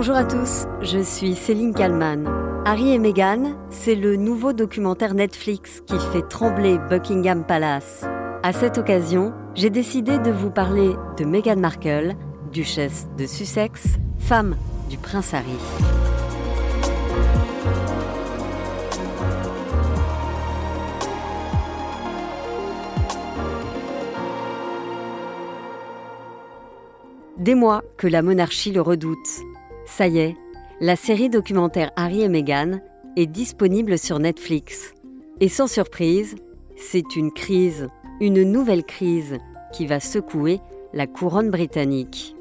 Bonjour à tous, je suis Céline Kallmann. Harry et Meghan, c'est le nouveau documentaire Netflix qui fait trembler Buckingham Palace. À cette occasion, j'ai décidé de vous parler de Meghan Markle, duchesse de Sussex, femme du prince Harry. Des mois que la monarchie le redoute. Ça y est, la série documentaire Harry et Meghan est disponible sur Netflix. Et sans surprise, c'est une crise, une nouvelle crise qui va secouer la couronne britannique.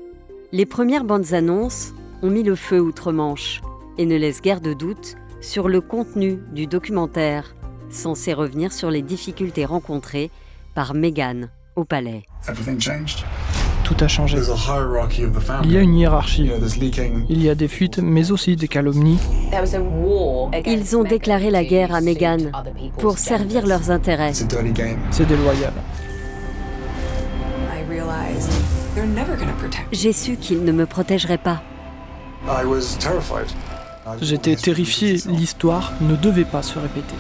Les premières bandes annonces ont mis le feu outre-Manche et ne laissent guère de doute sur le contenu du documentaire, censé revenir sur les difficultés rencontrées par Meghan au palais. Tout a changé. Il y a une hiérarchie. Il y a des fuites, mais aussi des calomnies. Ils ont déclaré la guerre à Meghan pour servir leurs intérêts. C'est déloyal. J'ai su qu'ils ne me protégeraient pas. J'étais terrifié, l'histoire ne devait pas se répéter.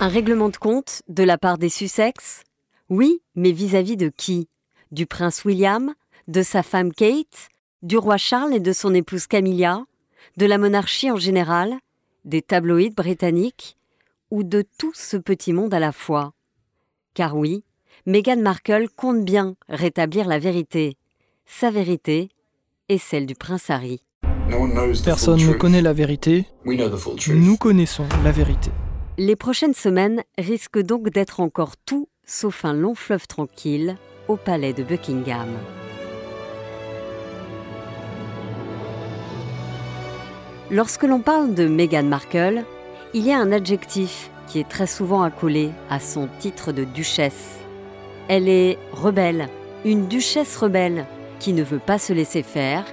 Un règlement de compte de la part des Sussex Oui, mais vis-à-vis de qui? Du prince William De sa femme Kate Du roi Charles et de son épouse Camilla De la monarchie en général Des tabloïds britanniques Ou de tout ce petit monde à la fois? Car oui, Meghan Markle compte bien rétablir la vérité, sa vérité et celle du prince Harry. Personne ne connaît la vérité. Nous connaissons la vérité. Les prochaines semaines risquent donc d'être encore tout sauf un long fleuve tranquille au palais de Buckingham. Lorsque l'on parle de Meghan Markle, il y a un adjectif qui est très souvent accolé à son titre de duchesse. Elle est rebelle, une duchesse rebelle qui ne veut pas se laisser faire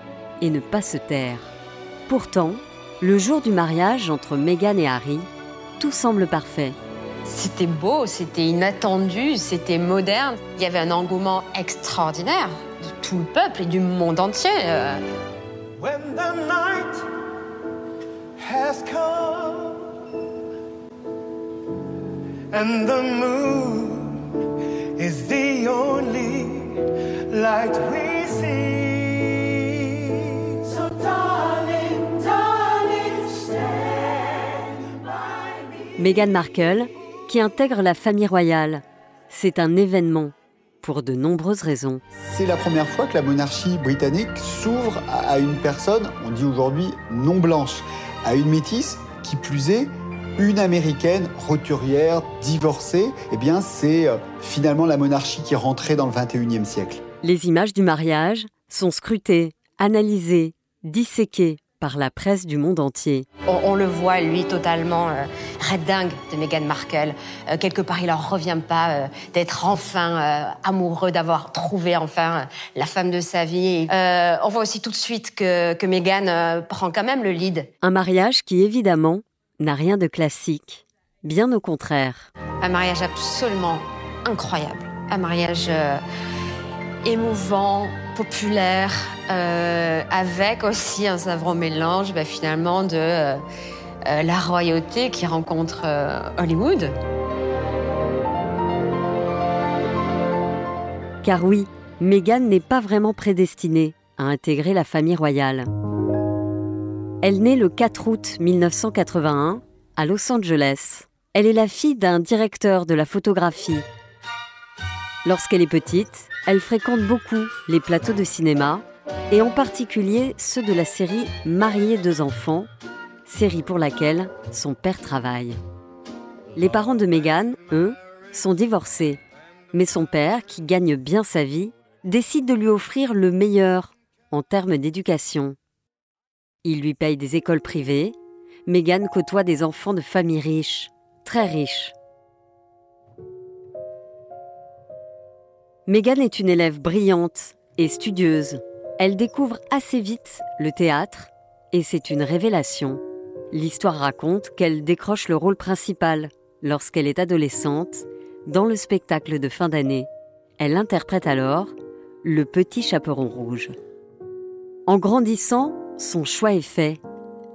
et ne pas se taire. Pourtant, le jour du mariage entre Meghan et Harry, tout semble parfait. C'était beau, c'était inattendu, c'était moderne. Il y avait un engouement extraordinaire de tout le peuple et du monde entier. When the night has come and the moon is the only light we see. So darling, darling, stand by me. Meghan Markle, qui intègre la famille royale, c'est un événement pour de nombreuses raisons. C'est la première fois que la monarchie britannique s'ouvre à une personne, on dit aujourd'hui non blanche, à une métisse, qui plus est, une américaine roturière, divorcée. Eh bien, c'est euh, finalement la monarchie qui est rentrée dans le 21e siècle. Les images du mariage sont scrutées, analysées, disséquées par la presse du monde entier. On, on le voit, lui, totalement euh, red dingue de Meghan Markle. Euh, quelque part, il en revient pas euh, d'être enfin euh, amoureux, d'avoir trouvé enfin la femme de sa vie. On voit aussi tout de suite que, que Meghan prend quand même le lead. Un mariage qui, évidemment, n'a rien de classique. Bien au contraire. Un mariage absolument incroyable. Un mariage émouvant, populaire, euh, avec aussi un savant mélange bah, finalement de euh, euh, la royauté qui rencontre Hollywood. Car oui, Meghan n'est pas vraiment prédestinée à intégrer la famille royale. Elle naît le 4 août 1981 à Los Angeles. Elle est la fille d'un directeur de la photographie. Lorsqu'elle est petite, elle fréquente beaucoup les plateaux de cinéma, et en particulier ceux de la série Mariés deux enfants, série pour laquelle son père travaille. Les parents de Meghan, eux, sont divorcés, mais son père, qui gagne bien sa vie, décide de lui offrir le meilleur en termes d'éducation. Il lui paye des écoles privées. Meghan côtoie des enfants de familles riches, très riches. Meghan est une élève brillante et studieuse. Elle découvre assez vite le théâtre et c'est une révélation. L'histoire raconte qu'elle décroche le rôle principal lorsqu'elle est adolescente dans le spectacle de fin d'année. Elle interprète alors le petit chaperon rouge. En grandissant, son choix est fait.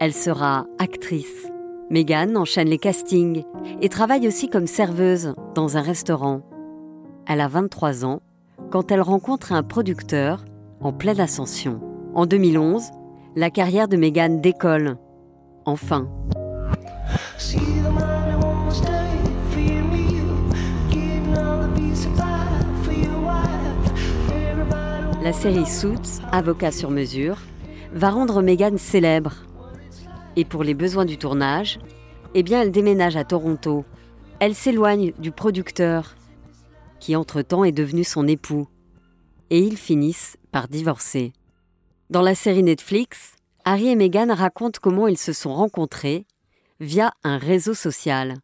Elle sera actrice. Meghan enchaîne les castings et travaille aussi comme serveuse dans un restaurant. Elle a 23 ans quand elle rencontre un producteur en pleine ascension. En 2011, la carrière de Meghan décolle. Enfin. La série Suits, avocat sur mesure, va rendre Meghan célèbre. Et pour les besoins du tournage, eh bien elle déménage à Toronto. Elle s'éloigne du producteur, qui entre-temps est devenu son époux. Et ils finissent par divorcer. Dans la série Netflix, Harry et Meghan racontent comment ils se sont rencontrés via un réseau social.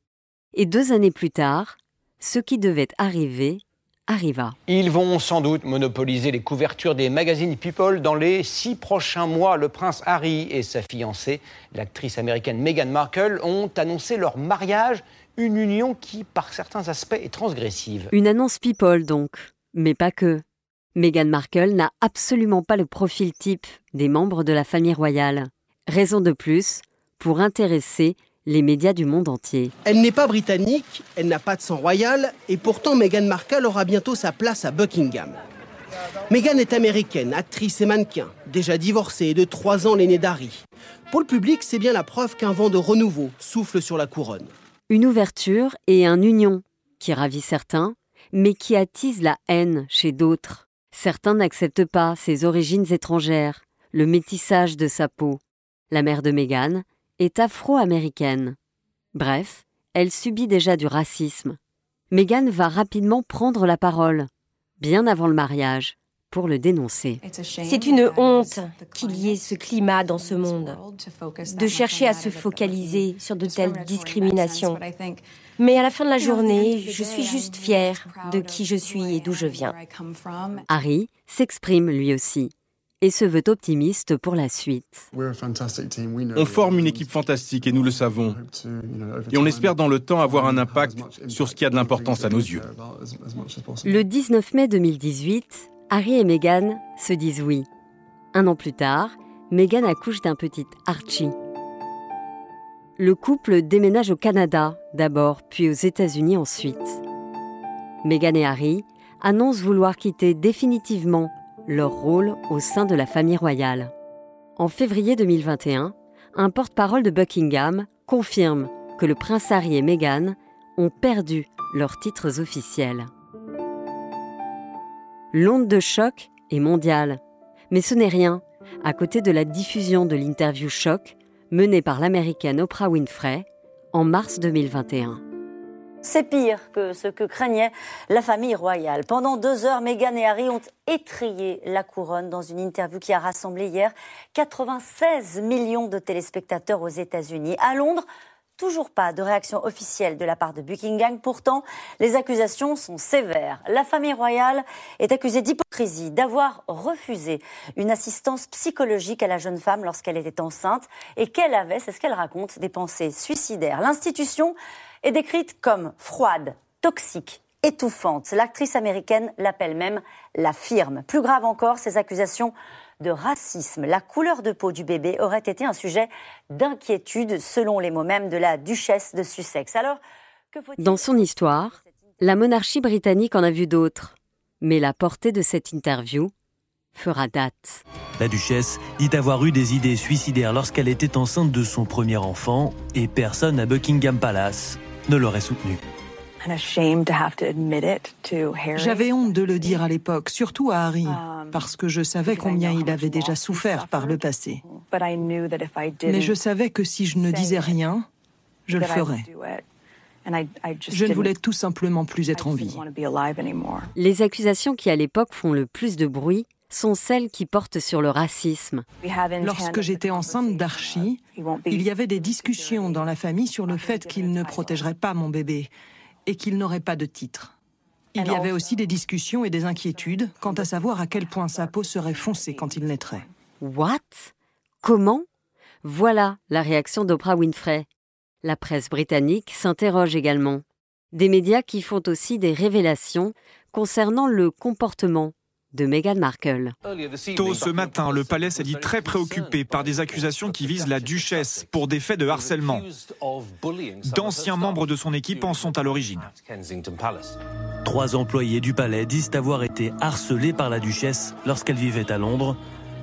Et deux années plus tard, ce qui devait arriver arriva. Ils vont sans doute monopoliser les couvertures des magazines People dans les six prochains mois. Le prince Harry et sa fiancée, l'actrice américaine Meghan Markle, ont annoncé leur mariage, une union qui, par certains aspects, est transgressive. Une annonce People donc, mais pas que. Meghan Markle n'a absolument pas le profil type des membres de la famille royale. Raison de plus pour intéresser les médias du monde entier. Elle n'est pas britannique, elle n'a pas de sang royal, et pourtant Meghan Markle aura bientôt sa place à Buckingham. Meghan est américaine, actrice et mannequin, déjà divorcée et de trois ans l'aînée d'Harry. Pour le public, c'est bien la preuve qu'un vent de renouveau souffle sur la couronne. Une ouverture et un union qui ravit certains, mais qui attise la haine chez d'autres. Certains n'acceptent pas ses origines étrangères, le métissage de sa peau. La mère de Meghan est afro-américaine. Bref, elle subit déjà du racisme. Meghan va rapidement prendre la parole, bien avant le mariage, pour le dénoncer. C'est une honte qu'il y ait ce climat dans ce monde, de chercher à se focaliser sur de telles discriminations. Mais à la fin de la journée, je suis juste fière de qui je suis et d'où je viens. Harry s'exprime lui aussi et se veut optimiste pour la suite. On forme une équipe fantastique et nous le savons. Et on espère dans le temps avoir un impact sur ce qui a de l'importance à nos yeux. Le 19 mai 2018, Harry et Meghan se disent oui. Un an plus tard, Meghan accouche d'un petit Archie. Le couple déménage au Canada d'abord, puis aux États-Unis ensuite. Meghan et Harry annoncent vouloir quitter définitivement leur rôle au sein de la famille royale. En février 2021, un porte-parole de Buckingham confirme que le prince Harry et Meghan ont perdu leurs titres officiels. L'onde de choc est mondiale, mais ce n'est rien à côté de la diffusion de l'interview choc menée par l'américaine Oprah Winfrey en mars 2021. C'est pire que ce que craignait la famille royale. Pendant deux heures, Meghan et Harry ont étrillé la couronne dans une interview qui a rassemblé hier 96 millions de téléspectateurs aux États-Unis. À Londres, toujours pas de réaction officielle de la part de Buckingham. Pourtant, les accusations sont sévères. La famille royale est accusée d'hypocrisie, d'avoir refusé une assistance psychologique à la jeune femme lorsqu'elle était enceinte et qu'elle avait, c'est ce qu'elle raconte, des pensées suicidaires. L'institution est décrite comme froide, toxique, étouffante. L'actrice américaine l'appelle même la firme. Plus grave encore, ces accusations de racisme. La couleur de peau du bébé aurait été un sujet d'inquiétude selon les mots mêmes de la duchesse de Sussex. Alors, Dans son histoire, la monarchie britannique en a vu d'autres. Mais la portée de cette interview fera date. La duchesse dit avoir eu des idées suicidaires lorsqu'elle était enceinte de son premier enfant et personne à Buckingham Palace ne l'aurait soutenu. J'avais honte de le dire à l'époque, surtout à Harry, um, parce que je savais combien il avait déjà souffert par le passé. Mais je savais que si je ne disais rien, je le ferais. Je ne voulais tout simplement plus être en vie. Les accusations qui à l'époque font le plus de bruit sont celles qui portent sur le racisme. Lorsque j'étais enceinte d'Archie, il y avait des discussions dans la famille sur le fait qu'il ne protégerait pas mon bébé et qu'il n'aurait pas de titre. Il y avait aussi des discussions et des inquiétudes quant à savoir à quel point sa peau serait foncée quand il naîtrait. What? Comment? Voilà la réaction d'Oprah Winfrey. La presse britannique s'interroge également. Des médias qui font aussi des révélations concernant le comportement de Meghan Markle. Tôt ce matin, le palais s'est dit très préoccupé par des accusations qui visent la duchesse pour des faits de harcèlement. D'anciens membres de son équipe en sont à l'origine. Trois employés du palais disent avoir été harcelés par la duchesse lorsqu'elle vivait à Londres.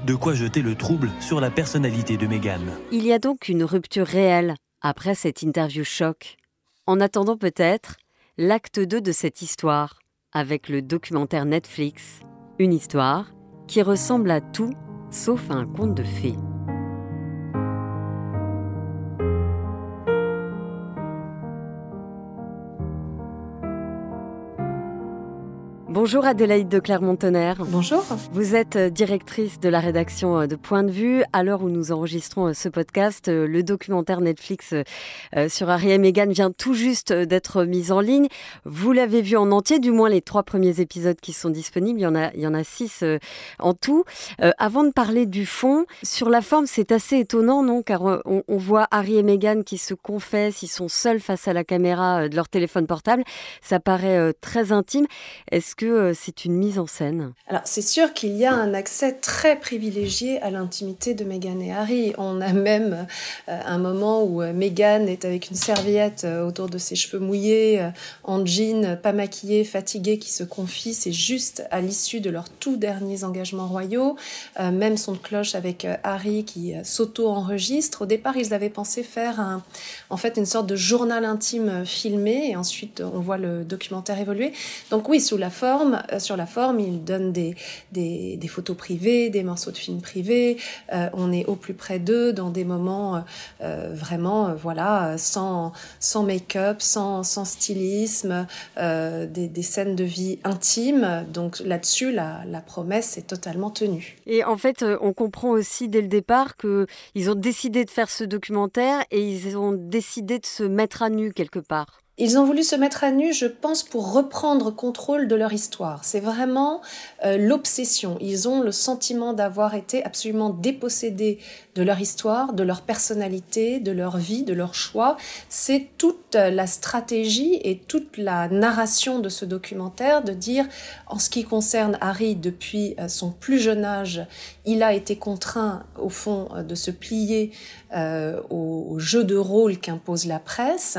De quoi jeter le trouble sur la personnalité de Meghan. Il y a donc une rupture réelle après cette interview choc. En attendant peut-être l'acte 2 de cette histoire, avec le documentaire Netflix, une histoire qui ressemble à tout sauf à un conte de fées. Bonjour Adélaïde de Clermont-Tonnerre. Bonjour. Vous êtes euh, directrice de la rédaction euh, de Point de vue. À l'heure où nous enregistrons euh, ce podcast, le documentaire Netflix sur Harry et Meghan vient tout juste d'être mis en ligne. Vous l'avez vu en entier, du moins les trois premiers épisodes qui sont disponibles. Il y en a, il y en a six en tout. Avant de parler du fond, sur la forme, c'est assez étonnant, non? Car on, on, voit Harry et Meghan qui se confessent, ils sont seuls face à la caméra de leur téléphone portable. Ça paraît très intime. Est-ce que euh, c'est une mise en scène Alors c'est sûr qu'il y a un accès très privilégié à l'intimité de Meghan et Harry. On a même euh, un moment où euh, Meghan est avec une serviette autour de ses cheveux mouillés, en jean, pas maquillée, fatiguée, qui se confie. C'est juste à l'issue de leurs tout derniers engagements royaux. même son cloche avec Harry qui s'auto-enregistre. Au départ, ils avaient pensé faire un, en fait une sorte de journal intime filmé et ensuite on voit le documentaire évoluer. Donc oui, sous la forme euh, sur la forme, il donne des, photos privées, des morceaux de films privés. Euh, on est au plus près d'eux dans des moments euh, vraiment, voilà, sans, make-up, sans, stylisme, des, scènes de vie intimes. Donc là-dessus, la promesse est totalement tenue. Et en fait, on comprend aussi dès le départ qu'ils ont décidé de faire ce documentaire et ils ont décidé de se mettre à nu quelque part. Ils ont voulu se mettre à nu, je pense, pour reprendre contrôle de leur histoire. C'est vraiment euh, l'obsession. Ils ont le sentiment d'avoir été absolument dépossédés de leur histoire, de leur personnalité, de leur vie, de leur choix. C'est toute la stratégie et toute la narration de ce documentaire de dire, en ce qui concerne Harry, depuis euh, son plus jeune âge, il a été contraint, au fond, euh, de se plier euh, au, jeu de rôle qu'impose la presse.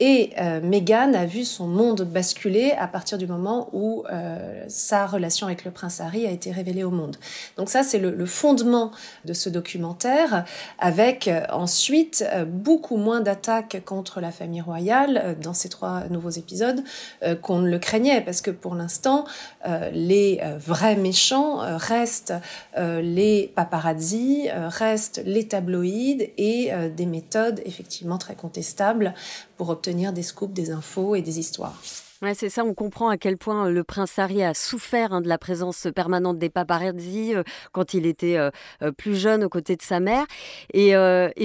Et euh, Meghan a vu son monde basculer à partir du moment où euh, sa relation avec le prince Harry a été révélée au monde. Donc ça, c'est le, fondement de ce documentaire, avec euh, ensuite beaucoup moins d'attaques contre la famille royale dans ces trois nouveaux épisodes qu'on ne le craignait, parce que pour l'instant, les vrais méchants restent les paparazzi, restent les tabloïds et euh, des méthodes effectivement très contestables pour obtenir des scoops, des infos et des histoires. Ouais, c'est ça, on comprend à quel point euh, le prince Harry a souffert hein, de la présence permanente des paparazzi euh, quand il était plus jeune aux côtés de sa mère. Et,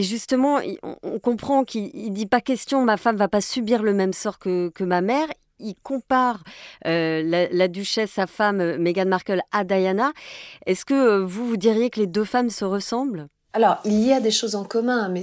justement, on, comprend qu'il dit pas question, ma femme va pas subir le même sort que, ma mère il compare la, la, duchesse, sa femme Meghan Markle, à Diana. Est-ce que vous, vous diriez que les deux femmes se ressemblent? Alors, il y a des choses en commun, mais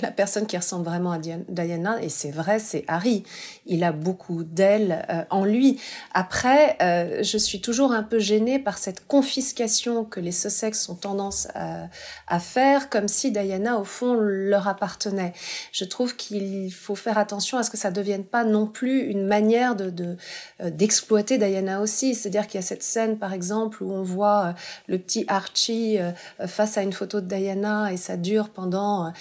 la personne qui ressemble vraiment à Diana, et c'est vrai, c'est Harry. Il a beaucoup d'elle euh, en lui. Après, euh, je suis toujours un peu gênée par cette confiscation que les Sussex ont tendance à, faire, comme si Diana, au fond, leur appartenait. Je trouve qu'il faut faire attention à ce que ça ne devienne pas non plus une manière de euh, d'exploiter Diana aussi. C'est-à-dire qu'il y a cette scène, par exemple, où on voit le petit Archie face à une photo de Diana et ça dure pendant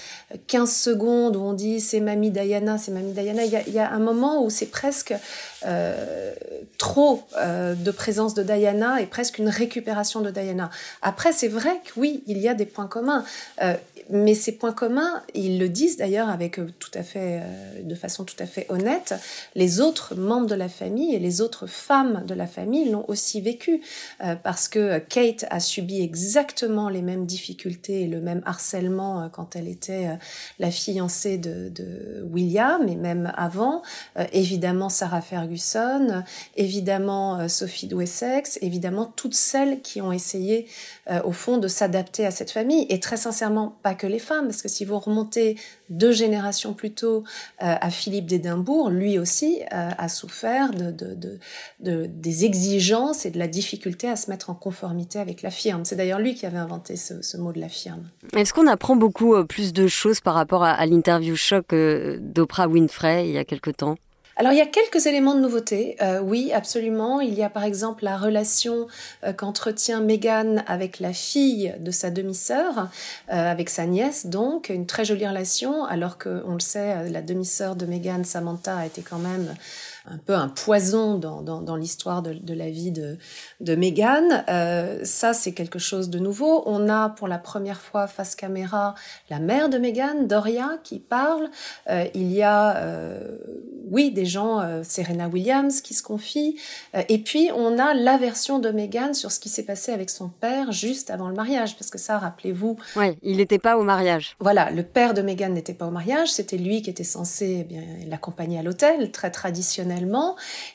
15 euh, secondes où on dit c'est mamie Diana, c'est mamie Diana. Il y a, un moment où c'est presque euh, trop euh, de présence de Diana et presque une récupération de Diana. Après, c'est vrai que oui, il y a des points communs mais ces points communs, ils le disent d'ailleurs avec euh, tout à fait, euh, de façon tout à fait honnête, les autres membres de la famille et les autres femmes de la famille l'ont aussi vécu, euh, parce que Kate a subi exactement les mêmes difficultés et le même harcèlement quand elle était la fiancée de, William et même avant. évidemment Sarah Ferguson, évidemment Sophie de Wessex, évidemment toutes celles qui ont essayé au fond de s'adapter à cette famille et très sincèrement pas que les femmes parce que si vous remontez deux générations plus tôt à Philippe d'Édimbourg, lui aussi a souffert de, de, des exigences et de la difficulté à se mettre en conformité avec la firme. C'est d'ailleurs lui qui avait inventé ce, mot de la firme. Est-ce qu'on apprend beaucoup euh, plus de choses par rapport à, l'interview choc euh, d'Oprah Winfrey il y a quelque temps? Alors il y a quelques éléments de nouveauté, euh, oui absolument. Il y a par exemple la relation qu'entretient Meghan avec la fille de sa demi-sœur, avec sa nièce donc, une très jolie relation, alors que on le sait, la demi-sœur de Meghan, Samantha, a été quand même un peu un poison dans, dans, dans l'histoire de, de, la vie de, de Meghan. Euh, ça, c'est quelque chose de nouveau. On a pour la première fois face caméra la mère de Meghan, Doria, qui parle. Euh, il y a, euh, oui, des gens, Serena Williams qui se confie. Et puis, on a la version de Meghan sur ce qui s'est passé avec son père juste avant le mariage. Parce que ça, rappelez-vous... Oui, il n'était pas au mariage. Voilà, le père de Meghan n'était pas au mariage. C'était lui qui était censé eh bien l'accompagner à l'hôtel, très traditionnel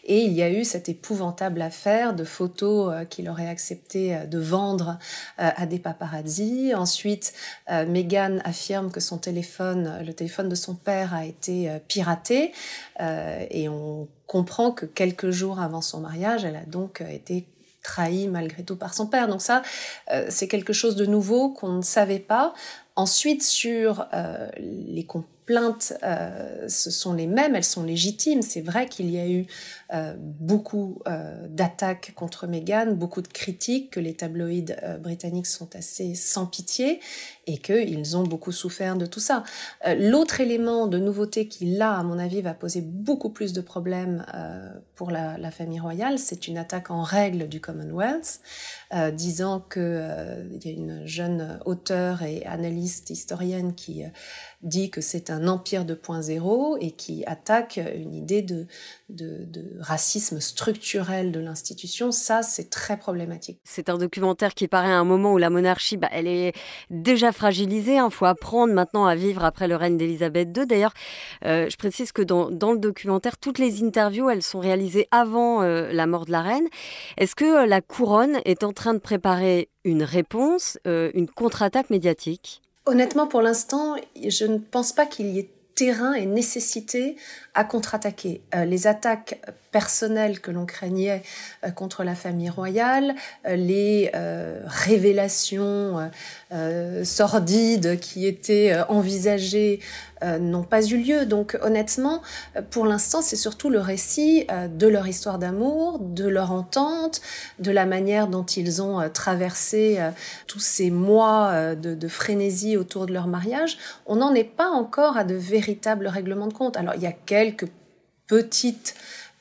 et il y a eu cette épouvantable affaire de photos euh, qu'il aurait accepté euh, de vendre euh, à des paparazzi. Ensuite, Meghan affirme que son téléphone, le téléphone de son père a été piraté et on comprend que quelques jours avant son mariage, elle a donc été trahie malgré tout par son père. Donc ça, c'est quelque chose de nouveau qu'on ne savait pas. Ensuite, sur les plaintes, euh, ce sont les mêmes, elles sont légitimes. C'est vrai qu'il y a eu euh, beaucoup euh, d'attaques contre Meghan, beaucoup de critiques, que les tabloïds britanniques sont assez sans pitié et qu'ils ont beaucoup souffert de tout ça. L'autre élément de nouveauté qui, là, à mon avis, va poser beaucoup plus de problèmes pour la, famille royale, c'est une attaque en règle du Commonwealth, disant qu'il y a une jeune auteure et analyste historienne qui dit que c'est un empire de point zéro et qui attaque une idée de, racisme structurel de l'institution. Ça, c'est très problématique. C'est un documentaire qui paraît à un moment où la monarchie, bah, elle est déjà fragilisée. Il hein. faut apprendre maintenant à vivre après le règne d'Elisabeth II. D'ailleurs, euh, je précise que dans, dans, le documentaire, toutes les interviews, elles sont réalisées avant euh, la mort de la reine. Est-ce que euh, la couronne est en train de préparer une réponse, une contre-attaque médiatique? Honnêtement, pour l'instant, je ne pense pas qu'il y ait terrain et nécessité à contre-attaquer. Euh, les attaques personnelles que l'on craignait euh, contre la famille royale, euh, les révélations sordides qui étaient envisagées n'ont pas eu lieu. Donc honnêtement, pour l'instant, c'est surtout le récit de leur histoire d'amour, de leur entente, de la manière dont ils ont traversé tous ces mois de, de, frénésie autour de leur mariage. On n'en est pas encore à de véritables règlements de compte. Alors il y a quelques petites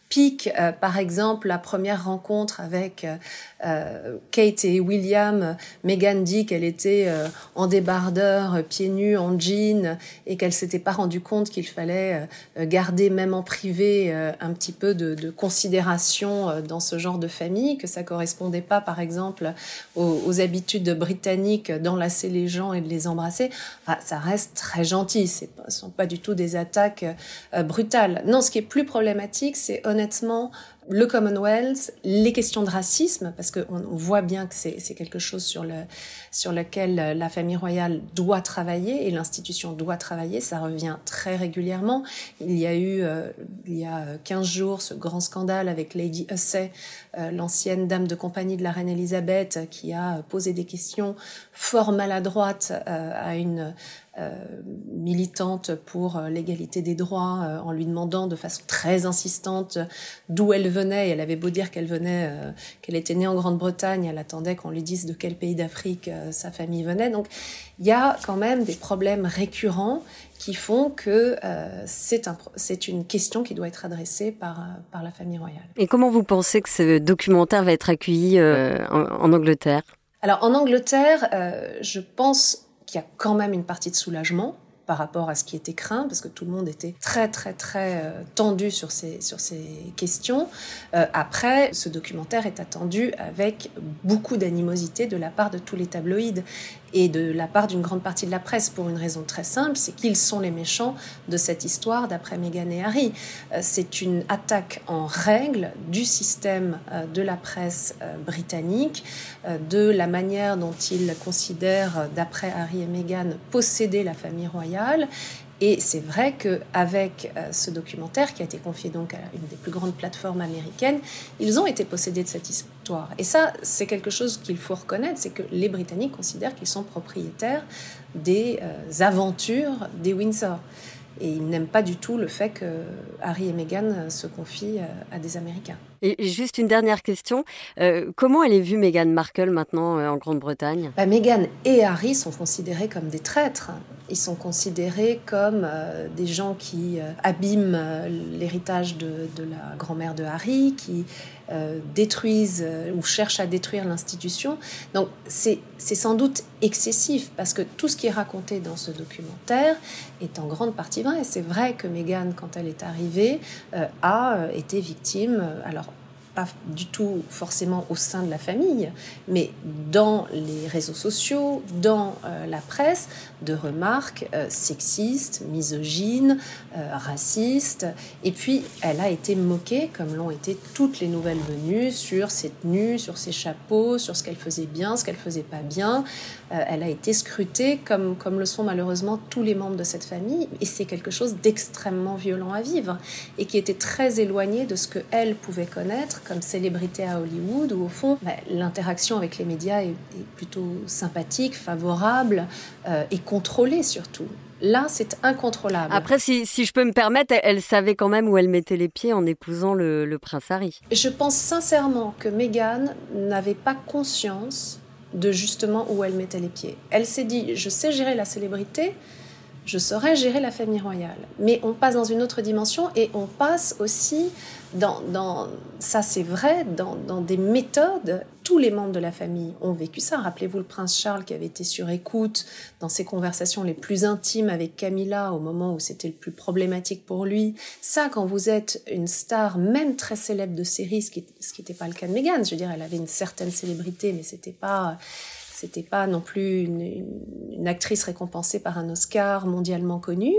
piques, euh, par exemple la première rencontre avec euh, euh, Kate et William, Megan dit qu'elle était euh, en débardeur, pieds nus, en jean, et qu'elle s'était pas rendu compte qu'il fallait garder même en privé un petit peu de, considération dans ce genre de famille, que ça correspondait pas, par exemple, aux, habitudes britanniques d'enlacer les gens et de les embrasser. ça reste très gentil. Ce ne sont pas du tout des attaques brutales. Non, ce qui est plus problématique, c'est honnêtement honnêtement le Commonwealth, les questions de racisme, parce qu'on voit bien que c'est quelque chose sur, le, sur lequel la famille royale doit travailler et l'institution doit travailler, ça revient très régulièrement. Il y a eu, euh, il y a 15 jours, ce grand scandale avec Lady Hussey, euh, l'ancienne dame de compagnie de la reine Elisabeth, qui a posé des questions fort maladroites euh, à une euh, militante pour euh, l'égalité des droits euh, en lui demandant de façon très insistante d'où elle venait. Elle avait beau dire qu'elle venait, qu'elle était née en Grande-Bretagne, elle attendait qu'on lui dise de quel pays d'Afrique sa famille venait. Donc il y a quand même des problèmes récurrents qui font que c'est un, une question qui doit être adressée par, par la famille royale. Et comment vous pensez que ce documentaire va être accueilli en, en, Angleterre? Alors en Angleterre, je pense qu'il y a quand même une partie de soulagement par rapport à ce qui était craint, parce que tout le monde était très très très euh, tendu sur ces, questions. Euh, après, ce documentaire est attendu avec beaucoup d'animosité de la part de tous les tabloïds. Et de la part d'une grande partie de la presse pour une raison très simple, c'est qu'ils sont les méchants de cette histoire d'après Meghan et Harry. Euh, c'est une attaque en règle du système euh, de la presse euh, britannique, de la manière dont ils considèrent, d'après Harry et Meghan, posséder la famille royale et c'est vrai qu'avec euh, ce documentaire qui a été confié donc à une des plus grandes plateformes américaines, ils ont été possédés de cette histoire. Et ça, c'est quelque chose qu'il faut reconnaître, c'est que les Britanniques considèrent qu'ils sont propriétaires des euh, aventures des Windsor. Et ils n'aiment pas du tout le fait que Harry et Meghan euh, se confient à des Américains. Juste une dernière question. comment elle est vue Meghan Markle maintenant en Grande-Bretagne? Bah, Meghan et Harry sont considérés comme des traîtres. Ils sont considérés comme euh, des gens qui euh, abîment euh, l'héritage de, la grand-mère de Harry, qui détruisent ou cherchent à détruire l'institution. Donc c'est sans doute excessif parce que tout ce qui est raconté dans ce documentaire est en grande partie vrai. Et c'est vrai que Meghan, quand elle est arrivée, a été victime. Alors pas du tout forcément au sein de la famille, mais dans les réseaux sociaux, dans euh, la presse, de remarques euh, sexistes, misogynes, euh, racistes. Et puis, elle a été moquée, comme l'ont été toutes les nouvelles venues, sur ses tenues, sur ses chapeaux, sur ce qu'elle faisait bien, ce qu'elle faisait pas bien. elle a été scrutée, comme, comme le sont malheureusement tous les membres de cette famille. Et c'est quelque chose d'extrêmement violent à vivre et qui était très éloigné de ce que elle pouvait connaître comme célébrité à Hollywood, où au fond, bah, l'interaction avec les médias est, plutôt sympathique, favorable euh, et contrôlée surtout. Là, c'est incontrôlable. Après, si, si, je peux me permettre, elle, savait quand même où elle mettait les pieds en épousant le, le prince Harry. Je pense sincèrement que Meghan n'avait pas conscience de justement où elle mettait les pieds. Elle s'est dit, je sais gérer la célébrité, je saurais gérer la famille royale. Mais on passe dans une autre dimension et on passe aussi dans, ça c'est vrai, dans, des méthodes. Tous les membres de la famille ont vécu ça. Rappelez-vous le prince Charles qui avait été sur écoute dans ses conversations les plus intimes avec Camilla au moment où c'était le plus problématique pour lui. Ça, quand vous êtes une star, même très célèbre de série, ce qui n'était pas le cas de Meghan, je veux dire, elle avait une certaine célébrité, mais c'était pas c'était pas non plus une, actrice récompensée par un Oscar mondialement connu.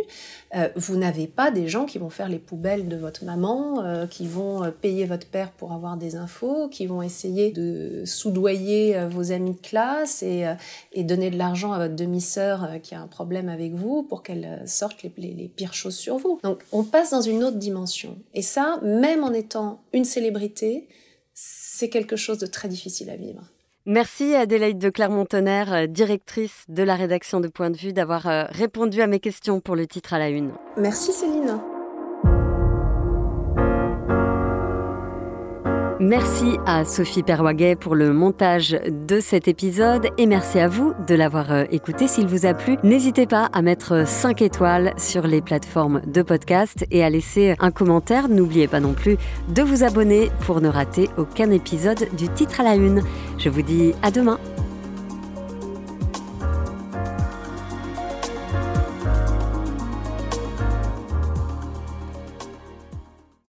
Euh, vous n'avez pas des gens qui vont faire les poubelles de votre maman, euh, qui vont euh, payer votre père pour avoir des infos, qui vont essayer de soudoyer vos amis de classe et, donner de l'argent à votre demi-sœur qui a un problème avec vous pour qu'elle sorte les, les pires choses sur vous. Donc on passe dans une autre dimension. Et ça, même en étant une célébrité, c'est quelque chose de très difficile à vivre. Merci Adélaïde de Clermont-Tonnerre, euh, directrice de la rédaction de Point de vue, d'avoir euh, répondu à mes questions pour le titre à la une. Merci Céline. Merci à Sophie Perwaguet pour le montage de cet épisode et merci à vous de l'avoir euh, écouté. S'il vous a plu, n'hésitez pas à mettre 5 étoiles sur les plateformes de podcast et à laisser un commentaire. N'oubliez pas non plus de vous abonner pour ne rater aucun épisode du titre à la une. Je vous dis à demain.